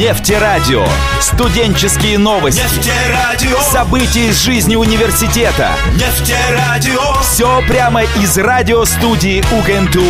Нефтерадио. Студенческие новости. Нефтерадио. События из жизни университета. Нефтерадио. Все прямо из радиостудии УГНТУ.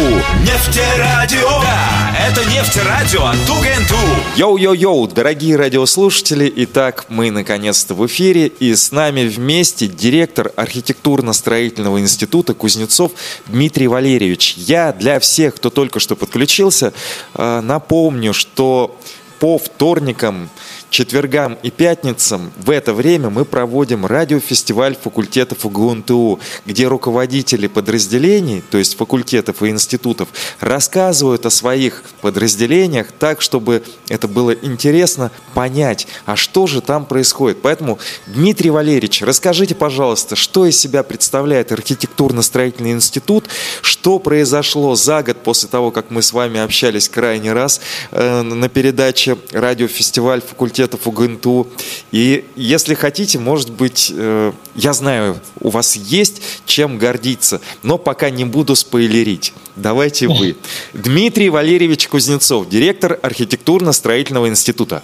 Нефтерадио. Да, это нефтерадио от УГНТУ. Yo-yo-yo, дорогие радиослушатели, итак, мы наконец-то в эфире, и с нами вместе директор архитектурно-строительного института Кузнецов Дмитрий Валерьевич. Я для всех, кто только что подключился, э, напомню, что по вторникам, четвергам и пятницам в это время мы проводим радиофестиваль факультетов УГУНТУ, где руководители подразделений, то есть факультетов и институтов, рассказывают о своих подразделениях так, чтобы это было интересно понять, а что же там происходит. Поэтому, Дмитрий Валерьевич, расскажите, пожалуйста, что из себя представляет архитектурно-строительный институт, что произошло за год после того, как мы с вами общались крайний раз э, на передаче радиофестиваль факультетов УГНТУ. И если хотите, может быть, э, я знаю, у вас есть чем гордиться, но пока не буду спойлерить. Давайте вы. Дмитрий Валерьевич Кузнецов, директор архитектурно-строительного института.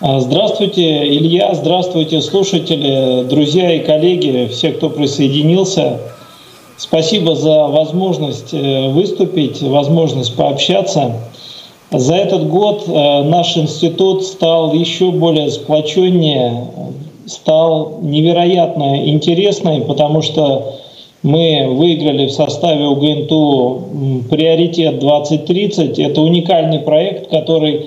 А, Здравствуйте, Илья, здравствуйте, слушатели, друзья и коллеги, все, кто присоединился. Спасибо за возможность э, выступить, возможность пообщаться. За этот год э, наш институт стал еще более сплоченнее, стал невероятно интересный, потому что мы выиграли в составе УГНТУ «Приоритет 2030». Это уникальный проект, который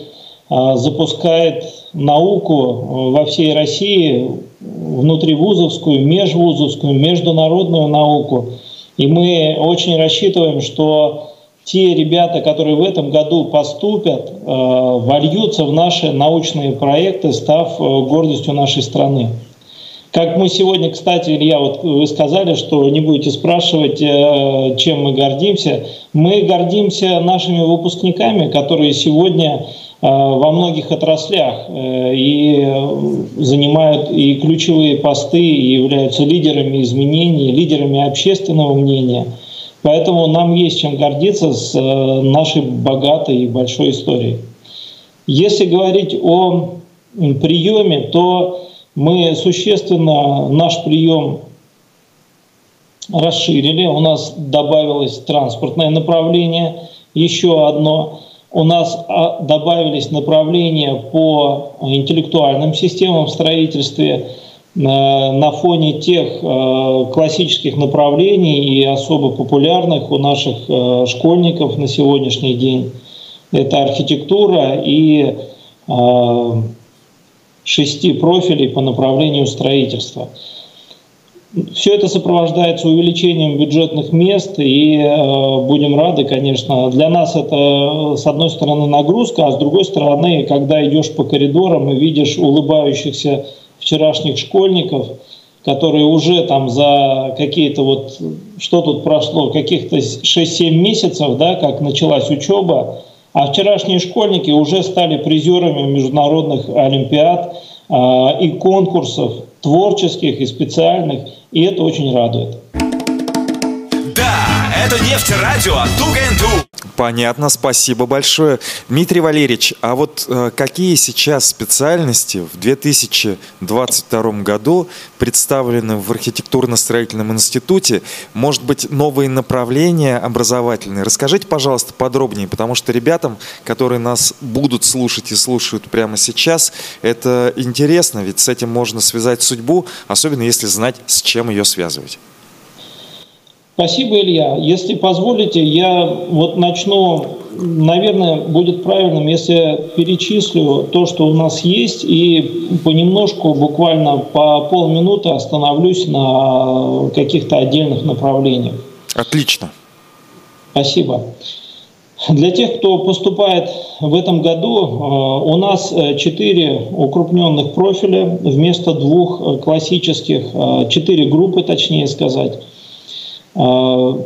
э, запускает науку э, во всей России, внутривузовскую, межвузовскую, международную науку. И мы очень рассчитываем, что те ребята, которые в этом году поступят, э, вольются в наши научные проекты, став э, гордостью нашей страны. Как мы сегодня, кстати, Илья, вот вы сказали, что не будете спрашивать, э, чем мы гордимся. Мы гордимся нашими выпускниками, которые сегодня во многих отраслях и занимают и ключевые посты, и являются лидерами изменений, лидерами общественного мнения – Поэтому нам есть чем гордиться с э, нашей богатой и большой историей. Если говорить о приеме, то мы существенно наш прием расширили. У нас добавилось транспортное направление, еще одно. У нас а, добавились направления по интеллектуальным системам в строительстве – на фоне тех э, классических направлений и особо популярных у наших э, школьников на сегодняшний день. Это архитектура и э, шести профилей по направлению строительства. Все это сопровождается увеличением бюджетных мест, и э, будем рады, конечно. Для нас это, с одной стороны, нагрузка, а с другой стороны, когда идешь по коридорам и видишь улыбающихся вчерашних школьников, которые уже там за какие-то вот, что тут прошло, каких-то 6-7 месяцев, да, как началась учеба, а вчерашние школьники уже стали призерами международных олимпиад э, и конкурсов творческих и специальных, и это очень радует. Да, это нефтерадио от УГНТУ. Понятно, спасибо большое. Дмитрий Валерьевич, а вот э, какие сейчас специальности в 2022 году представлены в архитектурно-строительном институте? Может быть, новые направления образовательные? Расскажите, пожалуйста, подробнее, потому что ребятам, которые нас будут слушать и слушают прямо сейчас, это интересно, ведь с этим можно связать судьбу, особенно если знать, с чем ее связывать. Спасибо, Илья. Если позволите, я вот начну, наверное, будет правильным, если перечислю то, что у нас есть, и понемножку, буквально по полминуты остановлюсь на каких-то отдельных направлениях. Отлично. Спасибо. Для тех, кто поступает в этом году, э, у нас э, четыре укрупненных профиля вместо двух э, классических, четыре группы, точнее сказать. А,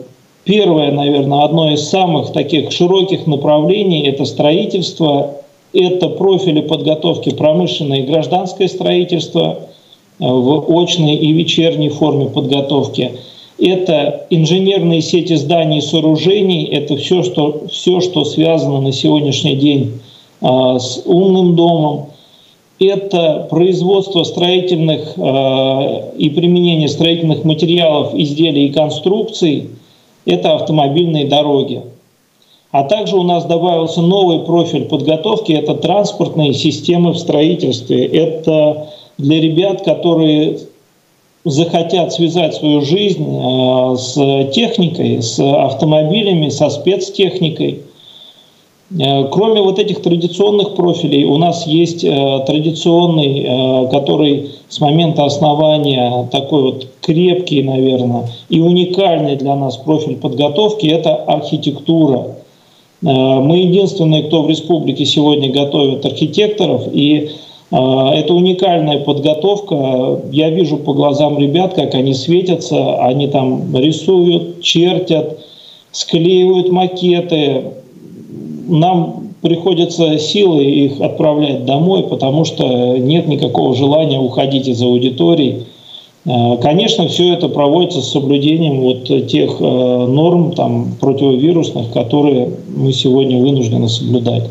первое, наверное, одно из самых таких широких направлений – это строительство, это профили подготовки промышленное и гражданское строительство а, в очной и вечерней форме подготовки. Это инженерные сети зданий и сооружений, это все что, все, что связано на сегодняшний день с умным домом. Это производство строительных и применение строительных материалов, изделий и конструкций. Это автомобильные дороги. А также у нас добавился новый профиль подготовки – это транспортные системы в строительстве. Это для ребят, которые захотят связать свою жизнь э, с техникой, с автомобилями, со спецтехникой. Э, кроме вот этих традиционных профилей, у нас есть э, традиционный, который с момента основания такой вот крепкий, наверное, и уникальный для нас профиль подготовки – это архитектура. Мы единственные, кто в республике сегодня готовит архитекторов, и это уникальная подготовка. Я вижу по глазам ребят, как они светятся, они там рисуют, чертят, склеивают макеты. Нам приходится силой их отправлять домой, потому что нет никакого желания уходить из аудиторий. А, конечно, все это проводится с соблюдением вот тех э, норм там, противовирусных, которые мы сегодня вынуждены соблюдать.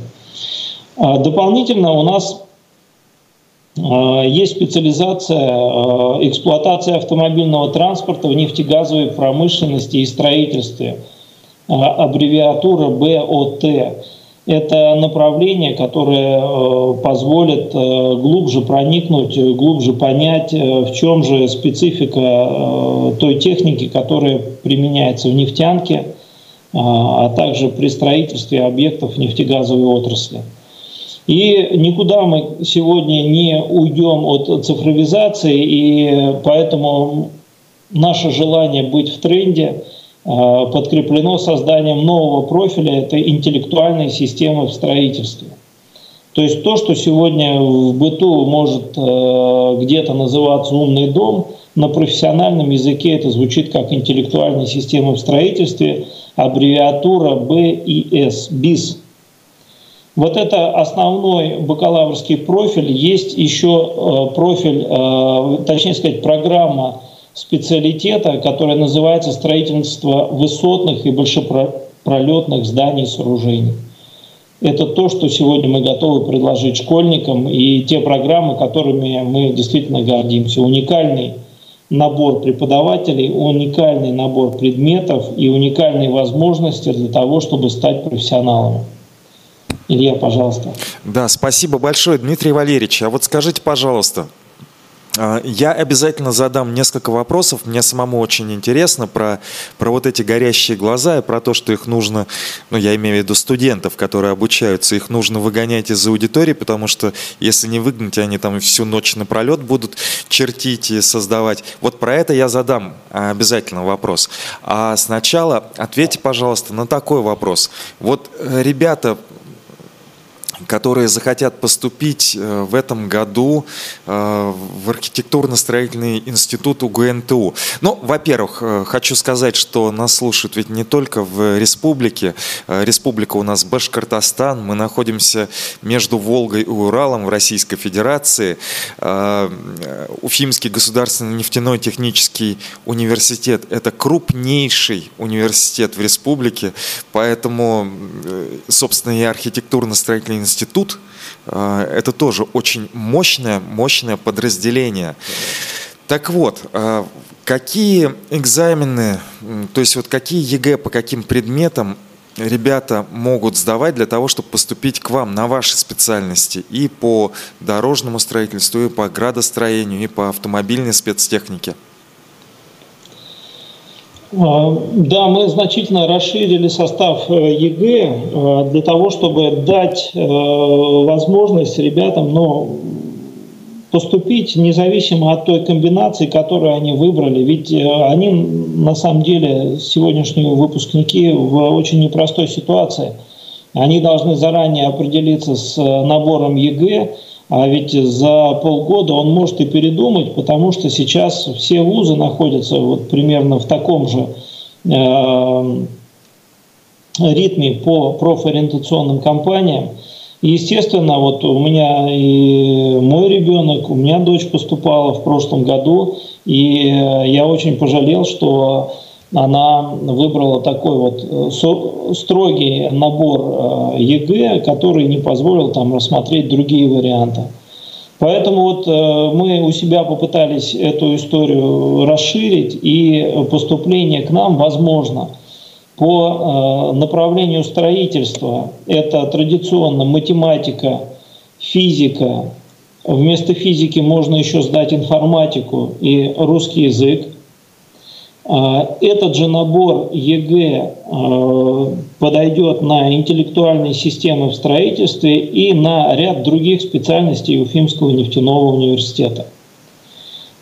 А, дополнительно у нас а, есть специализация эксплуатации автомобильного транспорта в нефтегазовой промышленности и строительстве, аббревиатура БОТ. Это направление, которое позволит глубже проникнуть, глубже понять, в чем же специфика той техники, которая применяется в нефтянке, а также при строительстве объектов нефтегазовой отрасли. И никуда мы сегодня не уйдем от цифровизации, и поэтому наше желание быть в тренде а, подкреплено созданием нового профиля – это интеллектуальные системы в строительстве. То есть то, что сегодня в быту может а, где-то называться умный дом, на профессиональном языке это звучит как интеллектуальные системы в строительстве, аббревиатура BIS, BIS вот это основной бакалаврский профиль. Есть еще э, профиль, э, точнее сказать, программа специалитета, которая называется строительство высотных и большепролетных зданий и сооружений. Это то, что сегодня мы готовы предложить школьникам, и те программы, которыми мы действительно гордимся. Уникальный набор преподавателей, уникальный набор предметов и уникальные возможности для того, чтобы стать профессионалами. Илья, пожалуйста. Да, спасибо большое, Дмитрий Валерьевич. А вот скажите, пожалуйста, я обязательно задам несколько вопросов. Мне самому очень интересно про, про вот эти горящие глаза и про то, что их нужно, ну, я имею в виду студентов, которые обучаются, их нужно выгонять из аудитории, потому что если не выгнать, они там всю ночь напролет будут чертить и создавать. Вот про это я задам обязательно вопрос. А сначала ответьте, пожалуйста, на такой вопрос. Вот э, ребята которые захотят поступить э, в этом году э, в архитектурно-строительный институт УГНТУ. Ну, во-первых, э, хочу сказать, что нас слушают ведь не только в республике. Республика у нас Башкортостан. Мы находимся между Волгой и Уралом в Российской Федерации. Уфимский государственный нефтяной технический университет – это крупнейший университет в республике, поэтому, собственно, и архитектурно-строительный институт, э, это тоже очень мощное, мощное подразделение. Так вот, э, какие экзамены, то есть вот какие ЕГЭ по каким предметам ребята могут сдавать для того, чтобы поступить к вам на ваши специальности и по дорожному строительству, и по градостроению, и по автомобильной спецтехнике? А, да, мы значительно расширили состав э, ЕГЭ э, для того, чтобы дать э, возможность ребятам ну, поступить независимо от той комбинации, которую они выбрали. Ведь они на самом деле сегодняшние выпускники в очень непростой ситуации. Они должны заранее определиться с набором ЕГЭ, а ведь за полгода он может и передумать, потому что сейчас все вузы находятся вот примерно в таком же э, ритме по профориентационным кампаниям. И, естественно, вот у меня и мой ребенок, у меня дочь поступала в прошлом году, и я очень пожалел, что она выбрала такой вот строгий набор ЕГЭ, который не позволил там рассмотреть другие варианты. Поэтому вот мы у себя попытались эту историю расширить, и поступление к нам возможно – по э, направлению строительства это традиционно математика, физика. Вместо физики можно еще сдать информатику и русский язык. Э, этот же набор ЕГЭ э, подойдет на интеллектуальные системы в строительстве и на ряд других специальностей Уфимского нефтяного университета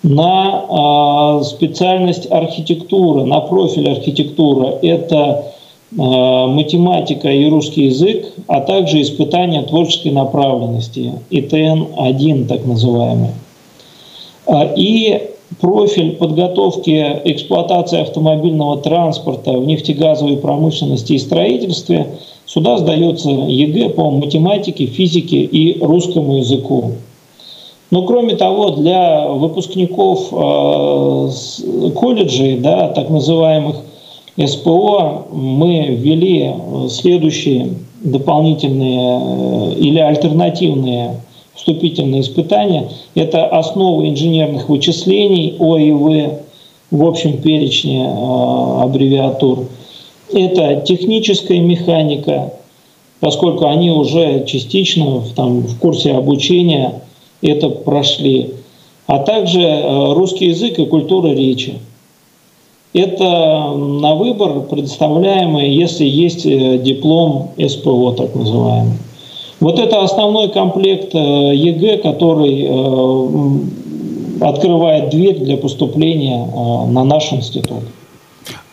на э, специальность архитектуры, на профиль архитектура. Это математика и русский язык, а также испытания творческой направленности, ИТН-1 так называемый. И профиль подготовки эксплуатации автомобильного транспорта в нефтегазовой промышленности и строительстве, сюда сдается ЕГЭ по математике, физике и русскому языку. Но кроме того, для выпускников э, колледжей, да, так называемых СПО, мы ввели следующие дополнительные э, или альтернативные вступительные испытания. Это основы инженерных вычислений ОИВ в общем перечне э, аббревиатур. Это техническая механика, поскольку они уже частично в, там, в курсе обучения это прошли, а также э, русский язык и культура речи. Это на выбор предоставляемое, если есть э, диплом СПО, так называемый. Вот это основной комплект э, ЕГЭ, который открывает дверь для поступления на наш институт.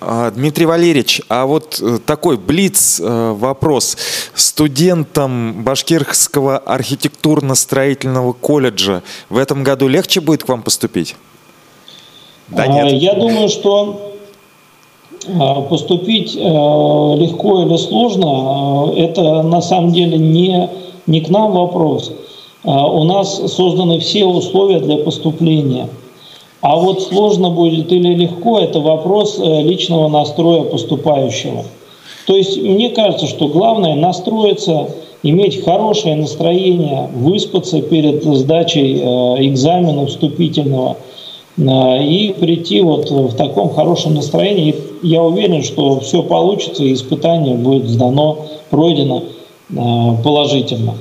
А, Дмитрий Валерьевич, а вот э, такой блиц э, вопрос. Студентам Башкирского архитектурно-строительного колледжа в этом году легче будет к вам поступить? Да нет? Я думаю, что а, поступить э, легко или сложно, это на самом деле не, не к нам вопрос. А, у нас созданы все условия для поступления – а вот сложно будет или легко, это вопрос э, личного настроя поступающего. То есть мне кажется, что главное настроиться, иметь хорошее настроение, выспаться перед сдачей э, экзамена вступительного э, и прийти вот в таком хорошем настроении. Я уверен, что все получится, и испытание будет сдано, пройдено положительно.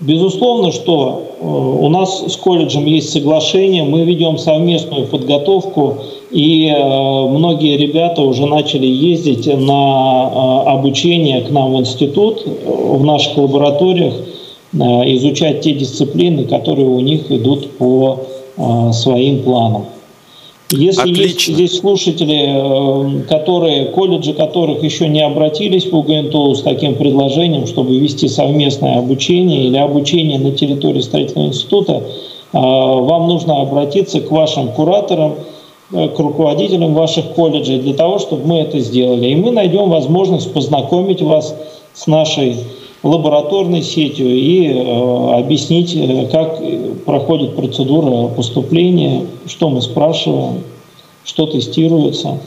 Безусловно, что э, у нас с колледжем есть соглашение, мы ведем совместную подготовку, и э, многие ребята уже начали ездить на э, обучение к нам в институт, в наших лабораториях, изучать те дисциплины, которые у них идут по своим планам. Если Отлично. есть здесь слушатели, э, которые, колледжи которых еще не обратились в УГНТУ с таким предложением, чтобы вести совместное обучение или обучение на территории строительного института, э, вам нужно обратиться к вашим кураторам, э, к руководителям ваших колледжей для того, чтобы мы это сделали. И мы найдем возможность познакомить вас с нашей лабораторной сетью и э, объяснить, э, как проходит процедура поступления, что мы спрашиваем, что тестируется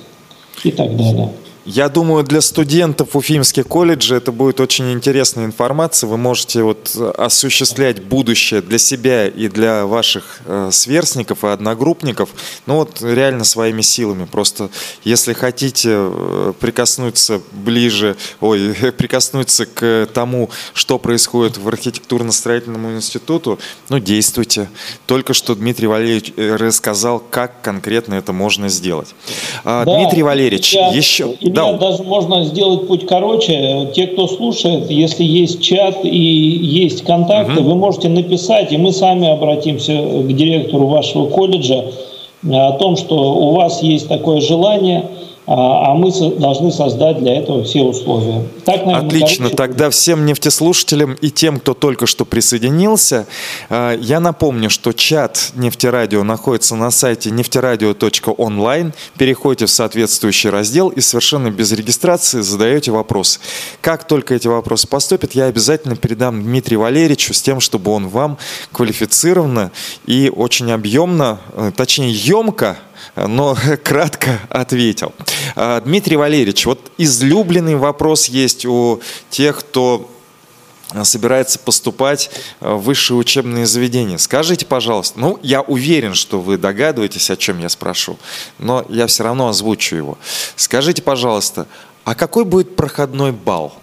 и так далее. Я думаю, для студентов Уфимских колледжей это будет очень интересная информация. Вы можете вот осуществлять будущее для себя и для ваших э, сверстников и одногруппников, ну вот реально своими силами. Просто если хотите э, прикоснуться ближе, ой, прикоснуться к тому, что происходит в архитектурно-строительном институту, ну действуйте. Только что Дмитрий Валерьевич э, рассказал, как конкретно это можно сделать. А, да, Дмитрий Валерьевич, я, еще да. даже можно сделать путь короче. Те, кто слушает, если есть чат и есть контакты, угу. вы можете написать, и мы сами обратимся к директору вашего колледжа о том, что у вас есть такое желание – а, а мы должны создать для этого все условия. Так, наверное, Отлично. Короче... Тогда всем нефтеслушателям и тем, кто только что присоединился, а, я напомню, что чат Нефтерадио находится на сайте нефтерадио.онлайн. Переходите в соответствующий раздел и совершенно без регистрации задаете вопрос. Как только эти вопросы поступят, я обязательно передам Дмитрию Валерьевичу с тем, чтобы он вам квалифицированно и очень объемно, э, точнее емко но кратко ответил. А, Дмитрий Валерьевич, вот излюбленный вопрос есть у тех, кто собирается поступать в высшие учебные заведения. Скажите, пожалуйста, ну, я уверен, что вы догадываетесь, о чем я спрошу, но я все равно озвучу его. Скажите, пожалуйста, а какой будет проходной балл?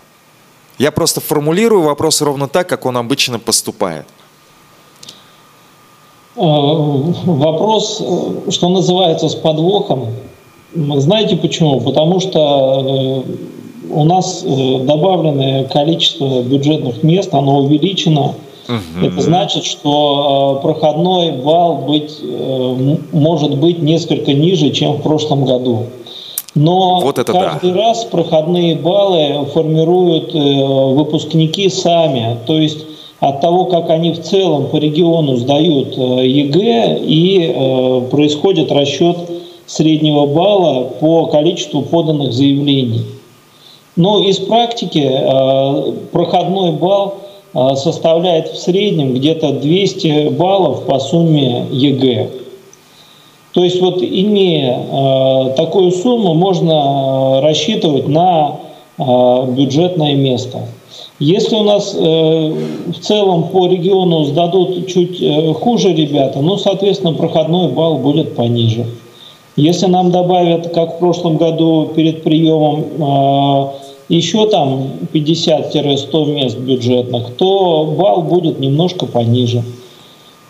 Я просто формулирую вопрос ровно так, как он обычно поступает. Э, вопрос, э, что называется, с подвохом. Знаете почему? Потому что э, у нас добавленное количество бюджетных мест, оно увеличено. Угу. Это значит, что проходной балл быть, может быть несколько ниже, чем в прошлом году. Но вот это каждый да. раз проходные баллы формируют выпускники сами. То есть от того, как они в целом по региону сдают э, ЕГЭ, и э, происходит расчет среднего балла по количеству поданных заявлений. Но из практики э, проходной балл составляет в среднем где-то 200 баллов по сумме ЕГЭ. То есть вот имея такую сумму, можно рассчитывать на бюджетное место. Если у нас э, в целом по региону сдадут чуть э, хуже ребята, ну, соответственно, проходной балл будет пониже. Если нам добавят, как в прошлом году перед приемом, э, еще там 50-100 мест бюджетных, то балл будет немножко пониже.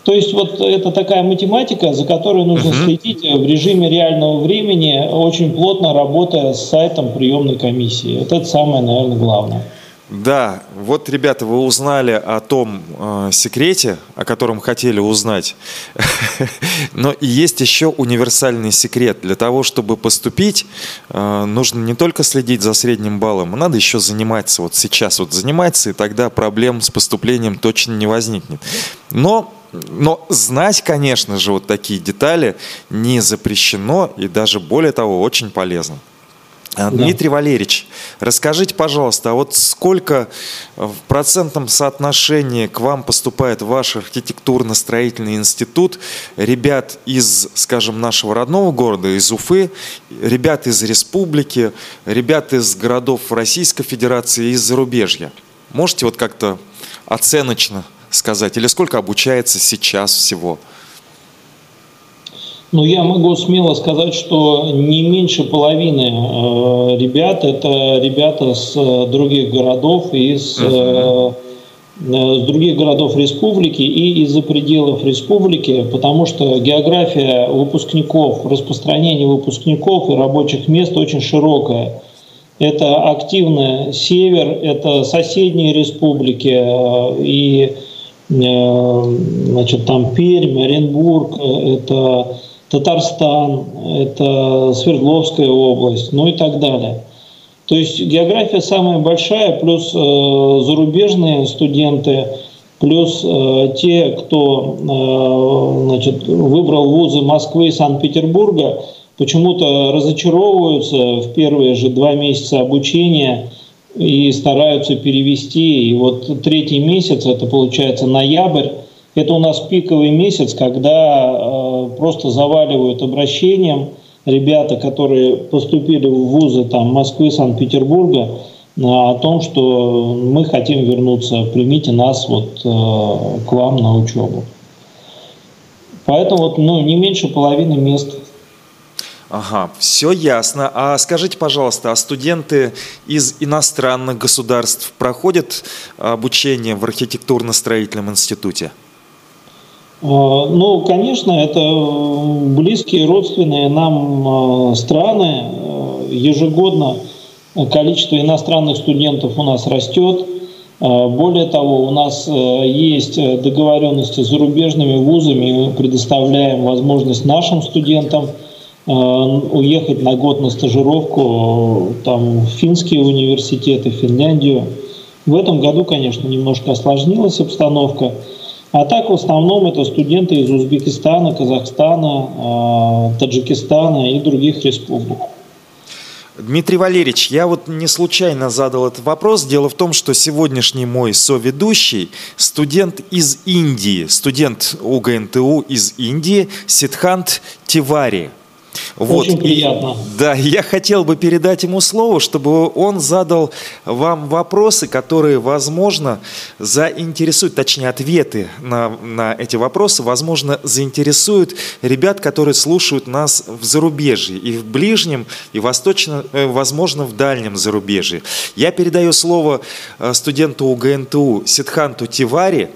То есть вот это такая математика, за которой нужно uh-huh. следить в режиме реального времени, очень плотно работая с сайтом приемной комиссии. Вот это самое, наверное, главное. Да, вот, ребята, вы узнали о том э, секрете, о котором хотели узнать. Но и есть еще универсальный секрет. Для того, чтобы поступить, э, нужно не только следить за средним баллом, надо еще заниматься. Вот сейчас вот заниматься, и тогда проблем с поступлением точно не возникнет. Но но знать, конечно же, вот такие детали не запрещено и даже более того очень полезно. А, Дмитрий да. Валерьевич, расскажите, пожалуйста, а вот сколько в процентном соотношении к вам поступает ваш архитектурно-строительный институт ребят из, скажем, нашего родного города, из Уфы, ребят из республики, ребят из городов Российской Федерации и из зарубежья? Можете вот как-то оценочно сказать? Или сколько обучается сейчас всего? Ну, я могу смело сказать, что не меньше половины э, ребят это ребята с э, других городов и с, э, с других городов республики и из-за пределов республики, потому что география выпускников, распространение выпускников и рабочих мест очень широкая. Это активный север, это соседние республики э, и э, значит, там Пермь, Оренбург, это Татарстан, это Свердловская область, ну и так далее. То есть география самая большая, плюс э, зарубежные студенты, плюс э, те, кто э, значит, выбрал вузы Москвы и Санкт-Петербурга, почему-то разочаровываются в первые же два месяца обучения и стараются перевести. И вот третий месяц, это получается ноябрь, это у нас пиковый месяц, когда э, просто заваливают обращением ребята, которые поступили в вузы там, Москвы, Санкт-Петербурга, э, о том, что мы хотим вернуться, примите нас вот, э, к вам на учебу. Поэтому вот, ну, не меньше половины мест Ага, все ясно. А скажите, пожалуйста, а студенты из иностранных государств проходят обучение в архитектурно-строительном институте? А, ну, конечно, это близкие, родственные нам а, страны. А, ежегодно количество иностранных студентов у нас растет. Более того, у нас есть договоренности с зарубежными вузами, мы предоставляем возможность нашим студентам уехать на год на стажировку там, в финские университеты, в Финляндию. В этом году, конечно, немножко осложнилась обстановка – а так в основном это студенты из Узбекистана, Казахстана, а, Таджикистана и других республик. Дмитрий Валерьевич, я вот не случайно задал этот вопрос. Дело в том, что сегодняшний мой соведущий студент из Индии, студент УГНТУ из Индии Сидхант Тивари. Вот. Очень приятно. И, да, я хотел бы передать ему слово, чтобы он задал вам вопросы, которые, возможно, заинтересуют, точнее, ответы на, на эти вопросы, возможно, заинтересуют ребят, которые слушают нас в зарубежье, и в ближнем, и восточно, э, возможно, в дальнем зарубежье. Я передаю слово э, студенту УГНТУ Сидханту Тивари,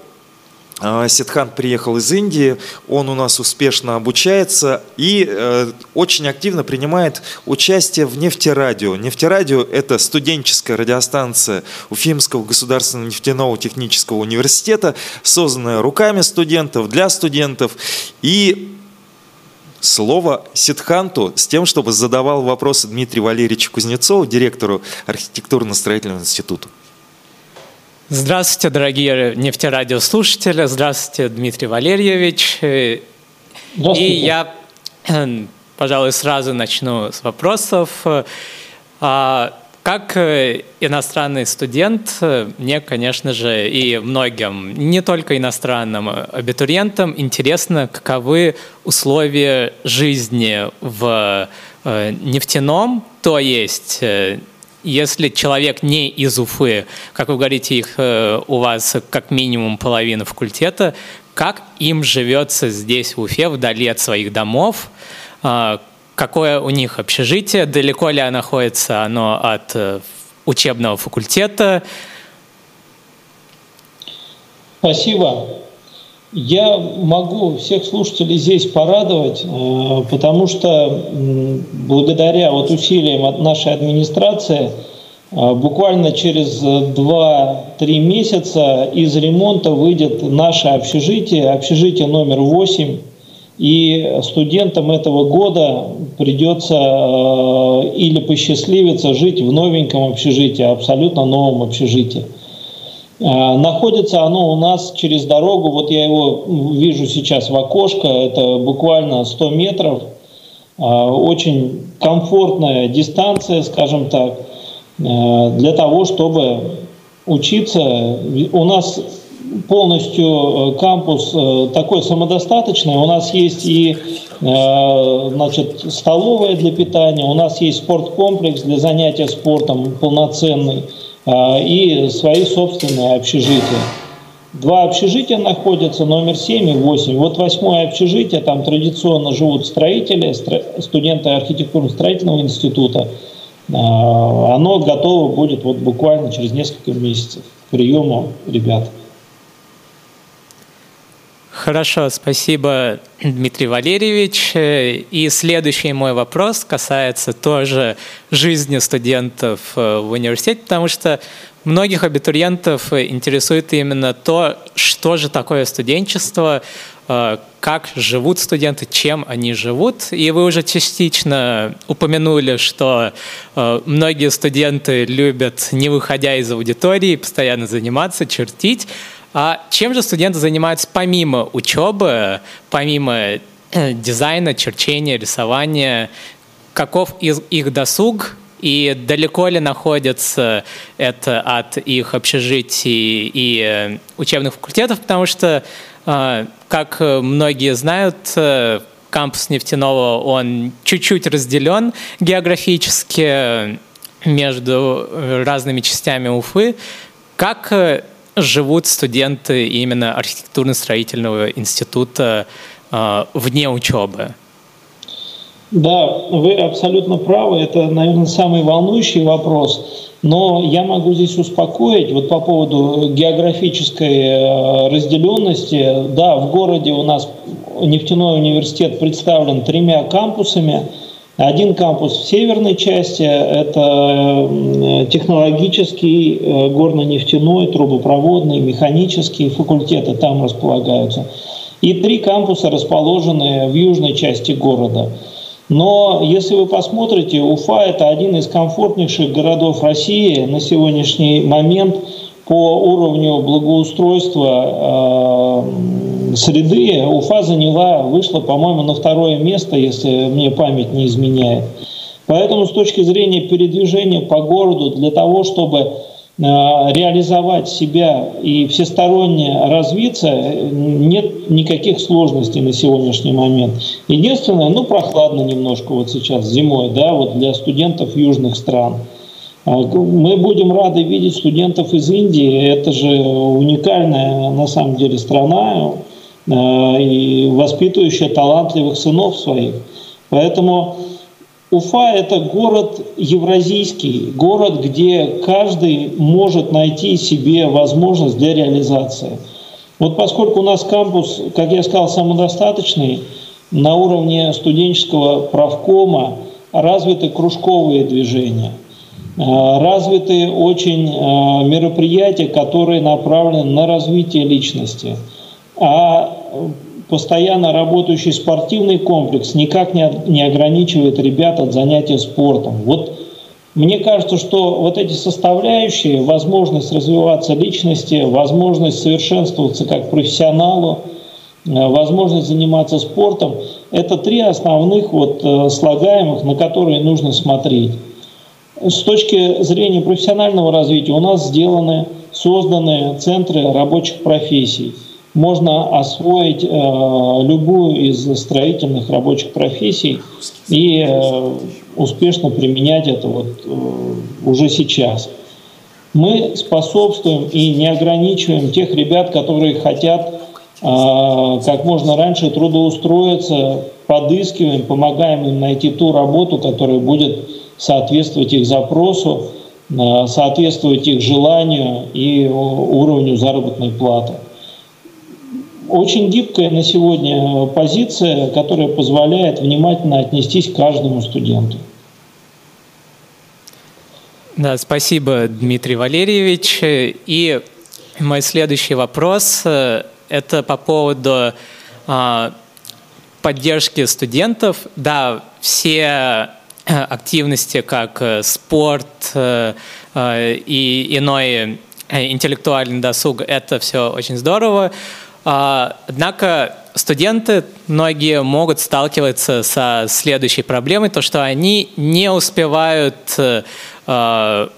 а, Сидхан приехал из Индии, он у нас успешно обучается и э, очень активно принимает участие в нефтерадио. Нефтерадио – это студенческая радиостанция Уфимского государственного нефтяного технического университета, созданная руками студентов, для студентов. И слово Сидханту с тем, чтобы задавал вопросы Дмитрию Валерьевичу Кузнецову, директору архитектурно-строительного института. Здравствуйте, дорогие нефтерадиослушатели. Здравствуйте, Дмитрий Валерьевич. Здравствуйте. И я, пожалуй, сразу начну с вопросов. А, как иностранный студент, мне, конечно же, и многим, не только иностранным абитуриентам, интересно, каковы условия жизни в э, нефтяном, то есть э, если человек не из Уфы, как вы говорите, их э, у вас как минимум половина факультета, как им живется здесь, в Уфе, вдали от своих домов, а, какое у них общежитие, далеко ли находится оно от э, учебного факультета. Спасибо. Я могу всех слушателей здесь порадовать, э, потому что благодаря вот усилиям нашей администрации э, буквально через 2-3 месяца из ремонта выйдет наше общежитие, общежитие номер 8, и студентам этого года придется э, или посчастливиться жить в новеньком общежитии, абсолютно новом общежитии. А, находится оно у нас через дорогу, вот я его вижу сейчас в окошко, это буквально 100 метров, а, очень комфортная дистанция, скажем так, а, для того, чтобы учиться. У нас полностью э, кампус э, такой самодостаточный. У нас есть и э, значит, столовая для питания, у нас есть спорткомплекс для занятия спортом полноценный. А, и свои собственные общежития. Два общежития находятся, номер 7 и 8. Вот восьмое общежитие, там традиционно живут строители, студенты архитектурно-строительного института. А, оно готово будет вот буквально через несколько месяцев к приему ребят. Хорошо, спасибо, Дмитрий Валерьевич. И следующий мой вопрос касается тоже жизни студентов э, в университете, потому что многих абитуриентов интересует именно то, что же такое студенчество, э, как живут студенты, чем они живут. И вы уже частично упомянули, что э, многие студенты любят, не выходя из аудитории, постоянно заниматься, чертить. А чем же студенты занимаются помимо учебы, помимо э, дизайна, черчения, рисования? Каков их досуг и далеко ли находится это от их общежитий и э, учебных факультетов? Потому что, э, как многие знают, кампус нефтяного, он чуть-чуть разделен географически между разными частями Уфы. Как живут студенты именно архитектурно-строительного института э, вне учебы? Да, вы абсолютно правы. Это, наверное, самый волнующий вопрос. Но я могу здесь успокоить вот по поводу географической э, разделенности. Да, в городе у нас нефтяной университет представлен тремя кампусами – один кампус в северной части – это технологический, э, горно-нефтяной, трубопроводный, механический факультеты там располагаются. И три кампуса расположены в южной части города. Но если вы посмотрите, Уфа – это один из комфортнейших городов России на сегодняшний момент по уровню благоустройства э, среды Уфа заняла, вышла, по-моему, на второе место, если мне память не изменяет. Поэтому с точки зрения передвижения по городу, для того, чтобы реализовать себя и всесторонне развиться, нет никаких сложностей на сегодняшний момент. Единственное, ну, прохладно немножко вот сейчас зимой, да, вот для студентов южных стран. А, мы будем рады видеть студентов из Индии. Это же уникальная на самом деле страна а, и воспитывающая талантливых сынов своих. Поэтому Уфа – это город евразийский, город, где каждый может найти себе возможность для реализации. Вот поскольку у нас кампус, как я сказал, самодостаточный, на уровне студенческого правкома развиты кружковые движения, э, развиты очень э, мероприятия, которые направлены на развитие личности. А постоянно работающий спортивный комплекс никак не, ограничивает ребят от занятия спортом. Вот мне кажется, что вот эти составляющие, возможность развиваться личности, возможность совершенствоваться как профессионалу, э, возможность заниматься спортом, это три основных вот э, слагаемых, на которые нужно смотреть. С точки зрения профессионального развития у нас сделаны, созданы центры рабочих профессий – можно освоить э, любую из строительных рабочих профессий и э, успешно применять это вот э, уже сейчас. Мы способствуем и не ограничиваем тех ребят, которые хотят как можно раньше трудоустроиться, подыскиваем, помогаем им найти ту работу, которая будет соответствовать их запросу, э, соответствовать их желанию и уровню заработной платы очень гибкая на сегодня позиция, которая позволяет внимательно отнестись к каждому студенту. Да, спасибо, Дмитрий Валерьевич. И мой следующий вопрос это по поводу а, поддержки студентов. Да, все э, активности, как э, спорт и иной интеллектуальный досуг, это все очень здорово. А, однако студенты, многие могут сталкиваться со следующей проблемой, то что они не успевают э,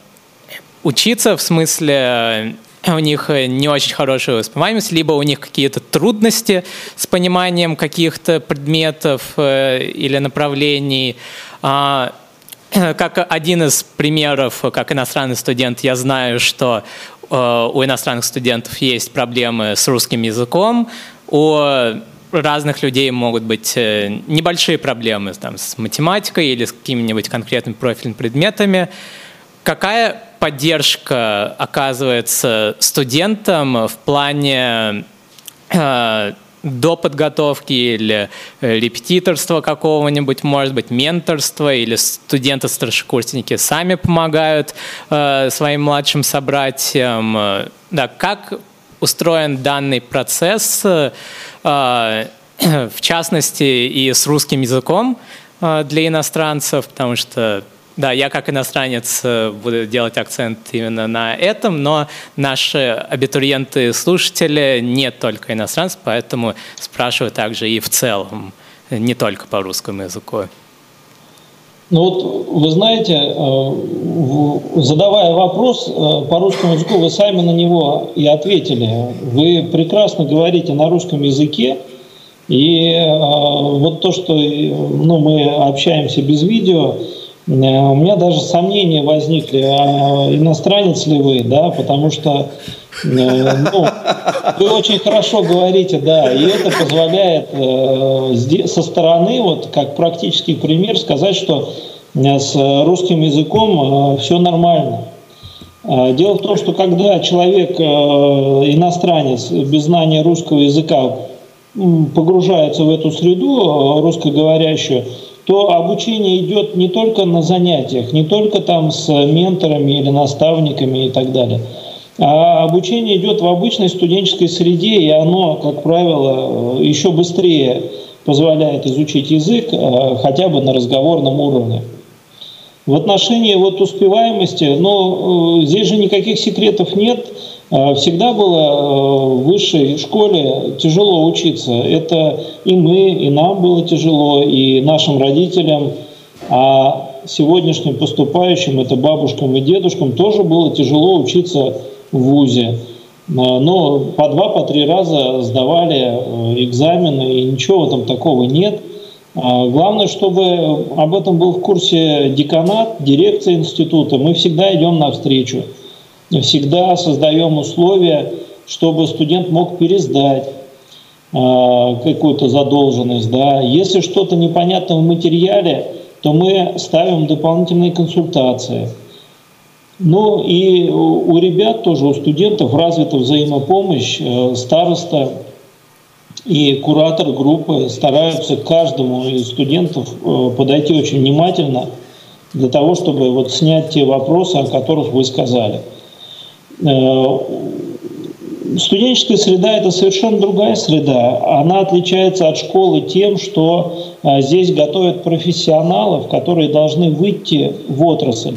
учиться, в смысле у них не очень хорошая воспринимаемость, либо у них какие-то трудности с пониманием каких-то предметов э, или направлений. А, как один из примеров, как иностранный студент, я знаю, что Э, у иностранных студентов есть проблемы с русским языком, у разных людей могут быть э, небольшие проблемы там, с математикой или с какими-нибудь конкретными профильными предметами. Какая поддержка оказывается студентам в плане э, до подготовки или э, репетиторства какого-нибудь, может быть, менторство или студенты-старшекурсники сами помогают э, своим младшим собратьям. Да, как устроен данный процесс, э, в частности, и с русским языком э, для иностранцев, потому что да, я как иностранец э, буду делать акцент именно на этом, но наши абитуриенты-слушатели не только иностранцы, поэтому спрашиваю также и в целом, не только по русскому языку. Ну вот, вы знаете, э, задавая вопрос э, по русскому языку, вы сами на него и ответили. Вы прекрасно говорите на русском языке, и вот то, что ну, мы общаемся без видео, Э, у меня даже сомнения возникли, а иностранец ли вы, да, потому что э, ну, вы очень хорошо говорите, да, и это позволяет э, со стороны, вот как практический пример, сказать, что с русским языком все нормально. Дело в том, что когда человек, иностранец, без знания русского языка погружается в эту среду русскоговорящую, то обучение идет не только на занятиях, не только там с менторами или наставниками и так далее, а обучение идет в обычной студенческой среде, и оно, как правило, еще быстрее позволяет изучить язык э, хотя бы на разговорном уровне. В отношении вот успеваемости, но э, здесь же никаких секретов нет. Э, всегда было э, в высшей школе тяжело учиться. Это и мы, и нам было тяжело, и нашим родителям. А сегодняшним поступающим, это бабушкам и дедушкам, тоже было тяжело учиться в ВУЗе. Но по два, по три раза сдавали экзамены, и ничего там такого нет. Главное, чтобы об этом был в курсе деканат, дирекция института. Мы всегда идем навстречу, всегда создаем условия, чтобы студент мог пересдать какую-то задолженность. Да. Если что-то непонятно в материале, то мы ставим дополнительные консультации. Ну и у ребят тоже, у студентов развита взаимопомощь. Э, староста и куратор группы стараются каждому из студентов э, подойти очень внимательно для того, чтобы вот снять те вопросы, о которых вы сказали. Э, студенческая среда – это совершенно другая среда. Она отличается от школы тем, что а, здесь готовят профессионалов, которые должны выйти в отрасль.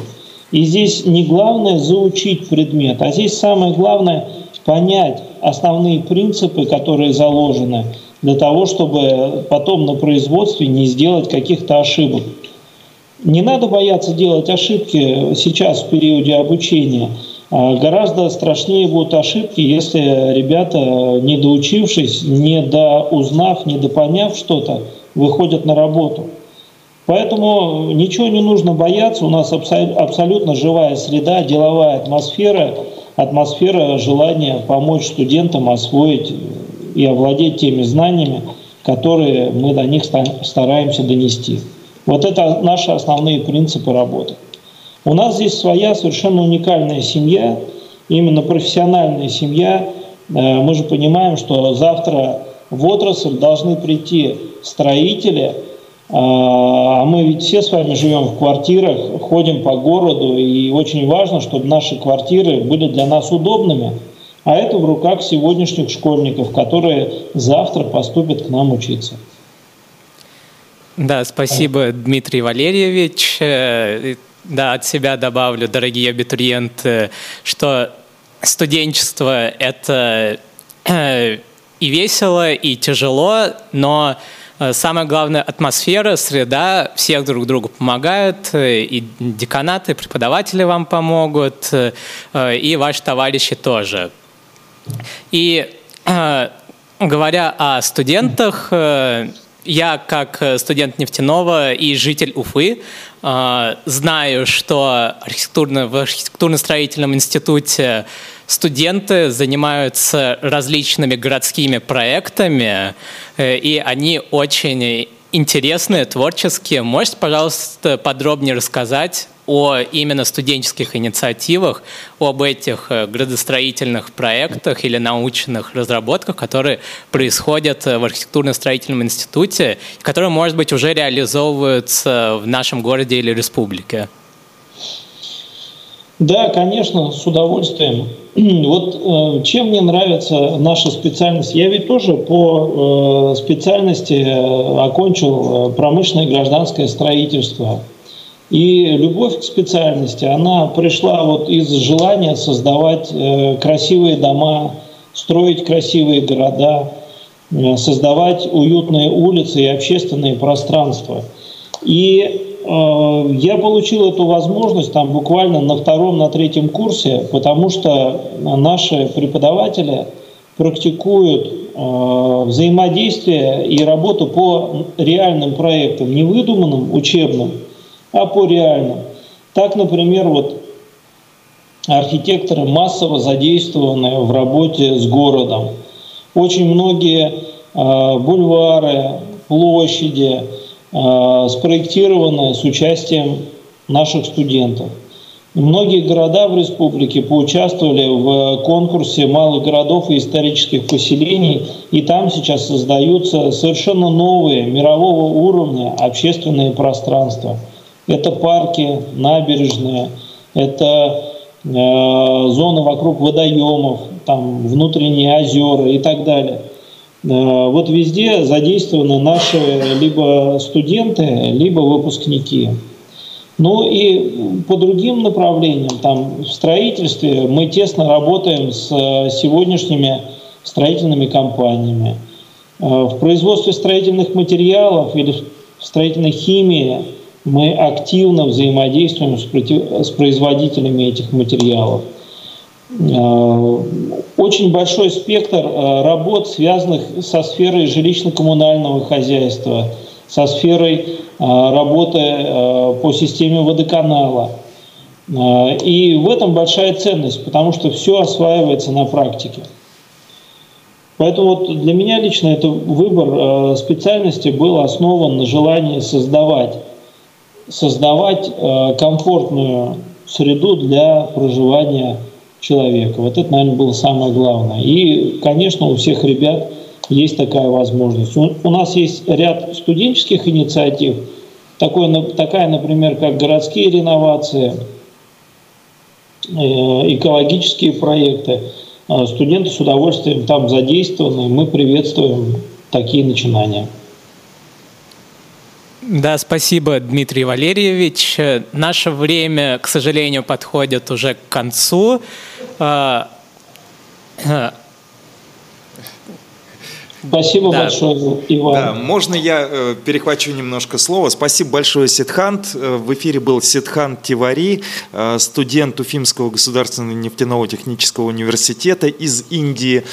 И здесь не главное заучить предмет, а здесь самое главное понять основные принципы, которые заложены, для того, чтобы потом на производстве не сделать каких-то ошибок. Не надо бояться делать ошибки сейчас в периоде обучения – гораздо страшнее будут ошибки, если ребята, не доучившись, не доузнав, не допоняв что-то, выходят на работу. Поэтому ничего не нужно бояться, у нас абсолютно живая среда, деловая атмосфера, атмосфера желания помочь студентам освоить и овладеть теми знаниями, которые мы до них стараемся донести. Вот это наши основные принципы работы. У нас здесь своя совершенно уникальная семья, именно профессиональная семья. Э, мы же понимаем, что завтра в отрасль должны прийти строители, э, а мы ведь все с вами живем в квартирах, ходим по городу, и очень важно, чтобы наши квартиры были для нас удобными. А это в руках сегодняшних школьников, которые завтра поступят к нам учиться. Да, спасибо, Дмитрий Валерьевич. Да, от себя добавлю, дорогие абитуриенты, что студенчество — это э, и весело, и тяжело, но э, самое главное — атмосфера, среда, всех друг другу помогают, э, и деканаты, и преподаватели вам помогут, и ваши товарищи тоже. И говоря о студентах, я как студент нефтяного и житель Уфы знаю, что архитектурно, в архитектурно-строительном институте студенты занимаются различными городскими проектами, э, и они очень интересные, творческие. Можете, пожалуйста, подробнее рассказать о именно студенческих инициативах, об этих э, градостроительных проектах или научных разработках, которые происходят э, в архитектурно-строительном институте, которые, может быть, уже реализовываются в нашем городе или республике? Да, конечно, с удовольствием. Вот э, чем мне нравится наша специальность? Я ведь тоже по специальности окончил промышленное гражданское строительство. И любовь к специальности, она пришла вот из желания создавать э, красивые дома, строить красивые города, э, создавать уютные улицы и общественные пространства. И э, я получил эту возможность там буквально на втором, на третьем курсе, потому что наши преподаватели практикуют э, взаимодействие и работу по реальным проектам, не выдуманным, учебным, а по реальным. Так, например, вот архитекторы массово задействованы в работе с городом. Очень многие э, бульвары, площади э, спроектированы с участием наших студентов. Многие города в республике поучаствовали в конкурсе малых городов и исторических поселений, и там сейчас создаются совершенно новые мирового уровня общественные пространства – это парки, набережные, это э, зоны вокруг водоемов, там внутренние озера и так далее. Э, вот везде задействованы наши либо студенты, либо выпускники. Ну и по другим направлениям, там в строительстве мы тесно работаем с сегодняшними строительными компаниями. Э, в производстве строительных материалов или в строительной химии мы активно взаимодействуем с производителями этих материалов. Э, очень большой спектр э, работ, связанных со сферой жилищно-коммунального хозяйства, со сферой работы по системе водоканала. И в этом большая ценность, потому что все осваивается на практике. Поэтому вот для меня лично это выбор специальности был основан на желании создавать создавать э, комфортную среду для проживания человека. Вот это, наверное, было самое главное. И, конечно, у всех ребят есть такая возможность. У, нас есть ряд студенческих инициатив, такой, такая, например, как городские реновации, э, экологические проекты. Э, студенты с удовольствием там задействованы. Мы приветствуем такие начинания. Да, спасибо, Дмитрий Валерьевич. Наше время, к сожалению, подходит уже к концу. Спасибо да. большое, Иван. Да, можно я э, перехвачу немножко слово? Спасибо большое, Сидхант. Э, в эфире был Сидхант Тивари, э, студент Уфимского государственного нефтяного технического университета из Индии.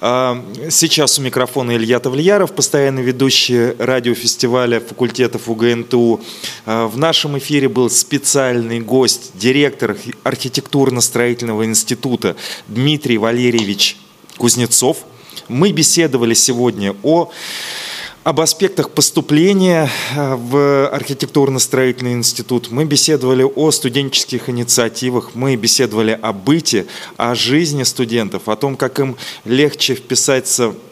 Э, сейчас у микрофона Илья Тавлияров, постоянный ведущий радиофестиваля факультетов УГНТУ. Э, в нашем эфире был специальный гость, директор архитектурно-строительного института Дмитрий Валерьевич Кузнецов – мы беседовали сегодня о об аспектах поступления э, в архитектурно-строительный институт. Мы беседовали о студенческих инициативах, мы беседовали о быте, о жизни студентов, о том, как им легче вписаться в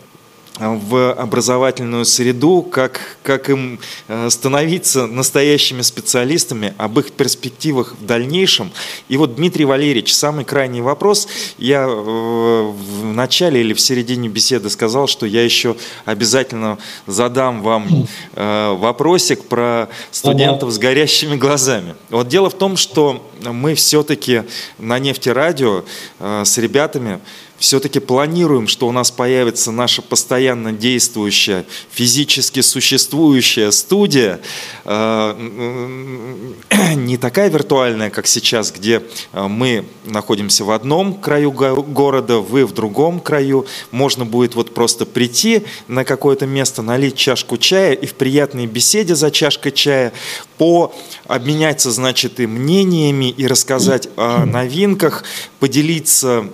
образовательную среду, как, как им э, становиться настоящими специалистами, об их перспективах в дальнейшем. И вот, Дмитрий Валерьевич, самый крайний вопрос. Я э, в начале или в середине беседы сказал, что я еще обязательно задам вам э, вопросик про студентов с горящими глазами. Вот дело в том, что мы все-таки на нефтерадио с ребятами все-таки планируем, что у нас появится наша постоянно действующая, физически существующая студия, э, не такая виртуальная, как сейчас, где э, мы находимся в одном краю города, вы в другом краю. Можно будет вот просто прийти на какое-то место, налить чашку чая и в приятной беседе за чашкой чая по обменяться, значит, и мнениями, и рассказать о новинках, поделиться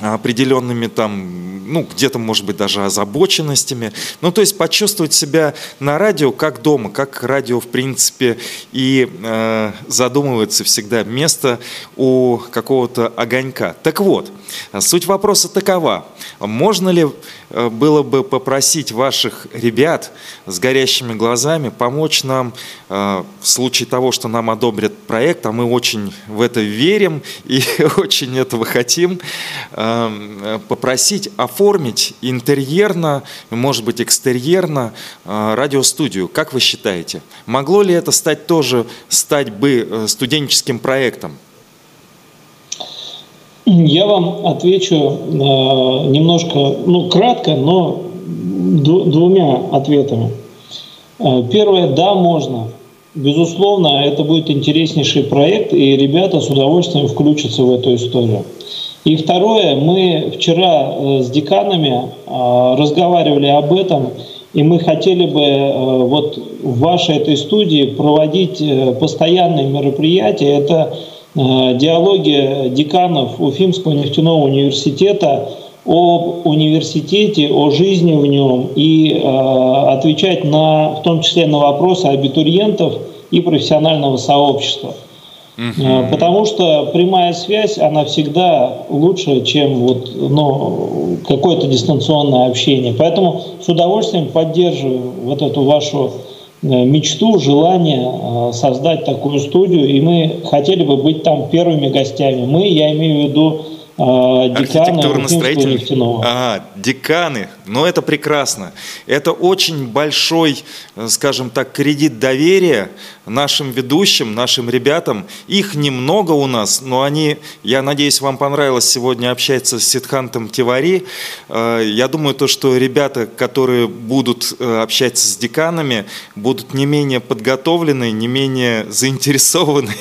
определенными там, ну, где-то, может быть, даже озабоченностями. Ну, то есть почувствовать себя на радио как дома, как радио, в принципе, и э, задумывается всегда место у какого-то огонька. Так вот, суть вопроса такова. Можно ли было бы попросить ваших ребят с горящими глазами помочь нам э, в случае того, что нам одобрят проект, а мы очень в это верим и очень этого хотим, э, Эм, попросить оформить интерьерно, может быть, экстерьерно э, радиостудию. Как вы считаете, могло ли это стать тоже, стать бы э, студенческим проектом? Я вам отвечу э, немножко, ну, кратко, но двумя ответами. Первое, да, можно. Безусловно, это будет интереснейший проект, и ребята с удовольствием включатся в эту историю. И второе, мы вчера э, с деканами э, разговаривали об этом, и мы хотели бы э, вот в вашей этой студии проводить постоянные мероприятия. Это диалоги деканов Уфимского нефтяного университета об университете, о жизни в нем и отвечать на, в том числе на вопросы абитуриентов и профессионального сообщества. Угу. Потому что прямая связь, она всегда лучше, чем вот, ну, какое-то дистанционное общение. Поэтому с удовольствием поддерживаю вот эту вашу э, мечту, желание э, создать такую студию, и мы хотели бы быть там первыми гостями. Мы, я имею в виду а, деканы нефтяного. Ага, деканы. Но это прекрасно. Это очень большой, э, скажем так, кредит доверия нашим ведущим, нашим ребятам. Их немного у нас, но они, я надеюсь, вам понравилось сегодня общаться с Сидхантом Тивари. Э, я думаю, то, что ребята, которые будут э, общаться с деканами, будут не менее подготовлены, не менее заинтересованы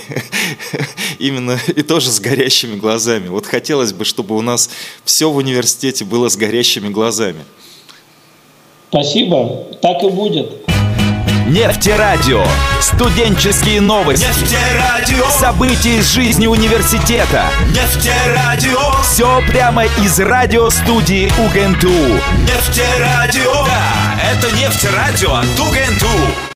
именно и тоже с горящими глазами. Вот хотелось бы, чтобы у нас все в университете было с горящими глазами. Спасибо, так и будет. Нефтерадио. Студенческие новости. Нефтерадио. События из жизни университета. Нефтерадио. Все прямо из радиостудии УГНТУ. Нефтерадио. Да, это нефтерадио от УГНТУ.